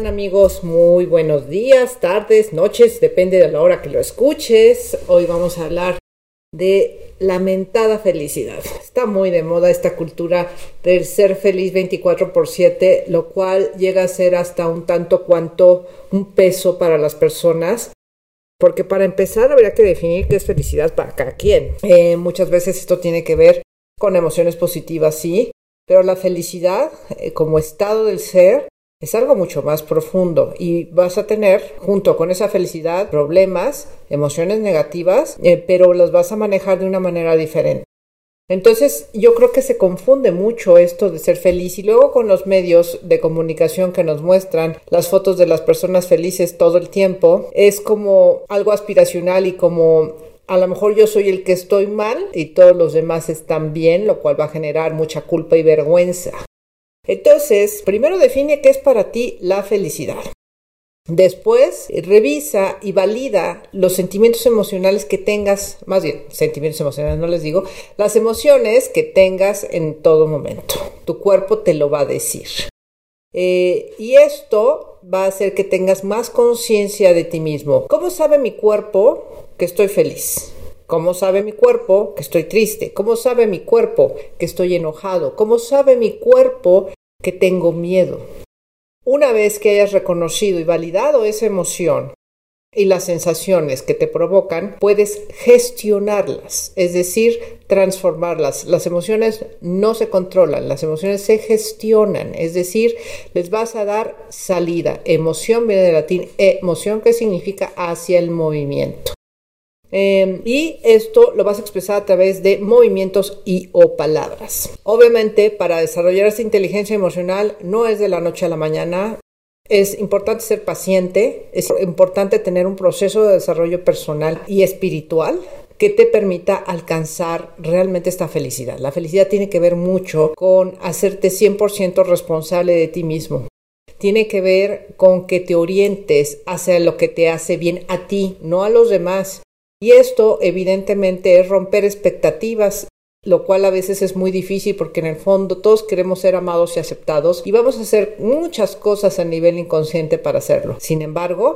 ¿Cómo están amigos? Muy buenos días, tardes, noches, depende de la hora que lo escuches. Hoy vamos a hablar de lamentada felicidad. Está muy de moda esta cultura del ser feliz 24 por 7, lo cual llega a ser hasta un tanto cuanto un peso para las personas. Porque para empezar habría que definir qué es felicidad para cada quien. Eh, muchas veces esto tiene que ver con emociones positivas, sí, pero la felicidad eh, como estado del ser es algo mucho más profundo y vas a tener junto con esa felicidad problemas, emociones negativas, eh, pero los vas a manejar de una manera diferente. Entonces yo creo que se confunde mucho esto de ser feliz y luego con los medios de comunicación que nos muestran las fotos de las personas felices todo el tiempo, es como algo aspiracional y como a lo mejor yo soy el que estoy mal y todos los demás están bien, lo cual va a generar mucha culpa y vergüenza. Entonces, primero define qué es para ti la felicidad. Después, revisa y valida los sentimientos emocionales que tengas, más bien, sentimientos emocionales no les digo, las emociones que tengas en todo momento. Tu cuerpo te lo va a decir. Eh, y esto va a hacer que tengas más conciencia de ti mismo. ¿Cómo sabe mi cuerpo que estoy feliz? ¿Cómo sabe mi cuerpo que estoy triste? ¿Cómo sabe mi cuerpo que estoy enojado? ¿Cómo sabe mi cuerpo que tengo miedo. Una vez que hayas reconocido y validado esa emoción y las sensaciones que te provocan, puedes gestionarlas, es decir, transformarlas. Las emociones no se controlan, las emociones se gestionan, es decir, les vas a dar salida. Emoción viene del latín emoción que significa hacia el movimiento. Em, y esto lo vas a expresar a través de movimientos y o palabras. Obviamente, para desarrollar esta inteligencia emocional no es de la noche a la mañana. Es importante ser paciente, es importante tener un proceso de desarrollo personal y espiritual que te permita alcanzar realmente esta felicidad. La felicidad tiene que ver mucho con hacerte 100% responsable de ti mismo. Tiene que ver con que te orientes hacia lo que te hace bien a ti, no a los demás. Y esto evidentemente es romper expectativas lo cual a veces es muy difícil porque en el fondo todos queremos ser amados y aceptados y vamos a hacer muchas cosas a nivel inconsciente para hacerlo. Sin embargo,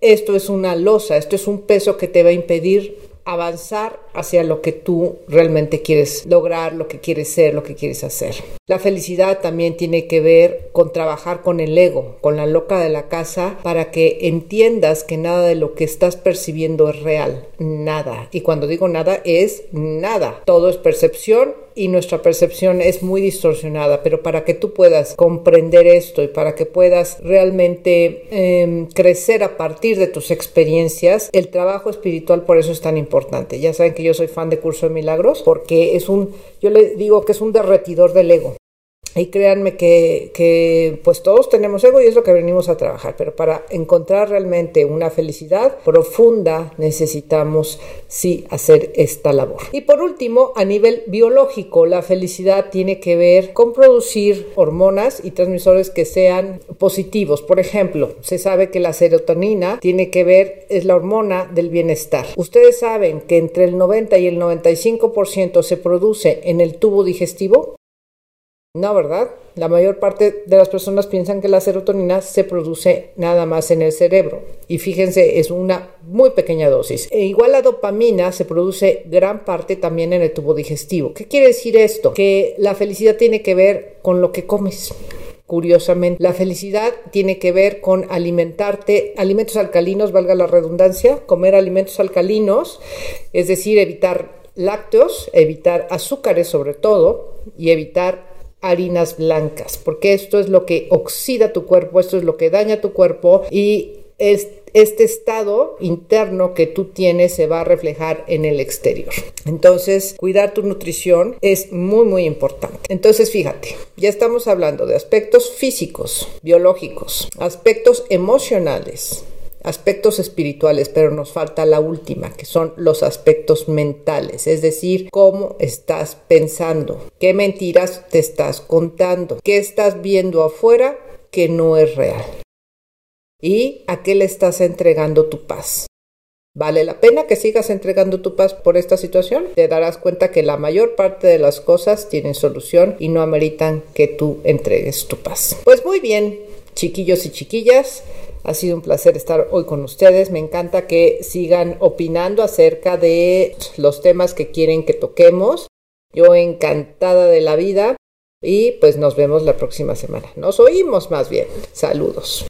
esto es una losa, esto es un peso que te va a impedir avanzar hacia lo que tú realmente quieres lograr, lo que quieres ser, lo que quieres hacer. La felicidad también tiene que ver con trabajar con el ego, con la loca de la casa, para que entiendas que nada de lo que estás percibiendo es real, nada. Y cuando digo nada es nada, todo es percepción y nuestra percepción es muy distorsionada, pero para que tú puedas comprender esto y para que puedas realmente em, crecer a partir de tus experiencias, el trabajo espiritual por eso es tan importante. Ya saben que yo soy fan de Curso de Milagros porque es un, yo le digo que es un derretidor del ego. Y créanme que, pues todos tenemos ego y es lo que venimos a trabajar, pero para encontrar realmente una felicidad profunda necesitamos sí hacer esta labor. Y por último, a nivel biológico, la felicidad tiene que ver con producir hormonas y transmisores que sean positivos. Por ejemplo, se sabe que la serotonina tiene que ver, es la hormona del bienestar. Ustedes saben que entre el 90 y el 95% se produce en el tubo digestivo. No, ¿verdad? La mayor parte de las personas piensan que la serotonina se produce nada más en el cerebro. Y fíjense, es una muy pequeña dosis. E igual la dopamina se produce gran parte también en el tubo digestivo. ¿Qué quiere decir esto? Que la felicidad tiene que ver con lo que comes. Curiosamente, la felicidad tiene que ver con alimentarte, alimentos alcalinos, valga la redundancia, comer alimentos alcalinos, es decir, evitar lácteos, evitar azúcares sobre todo y evitar harinas blancas, porque esto es lo que oxida tu cuerpo, esto es lo que daña tu cuerpo y este estado interno que tú tienes se va a reflejar en el exterior. Entonces, cuidar tu nutrición es muy, muy importante. Entonces, fíjate, ya estamos hablando de aspectos físicos, biológicos, aspectos emocionales, aspectos espirituales, pero nos falta la última, que son los aspectos mentales, es decir, cómo estás pensando, qué mentiras te estás contando, qué estás viendo afuera que no es real y a qué le estás entregando tu paz. ¿Vale la pena que sigas entregando tu paz por esta situación? Te darás cuenta que la mayor parte de las cosas tienen solución y no ameritan que tú entregues tu paz. Pues muy bien, chiquillos y chiquillas. Ha sido un placer estar hoy con ustedes. Me encanta que sigan opinando acerca de los temas que quieren que toquemos. Yo encantada de la vida y pues nos vemos la próxima semana. Nos oímos más bien. Saludos.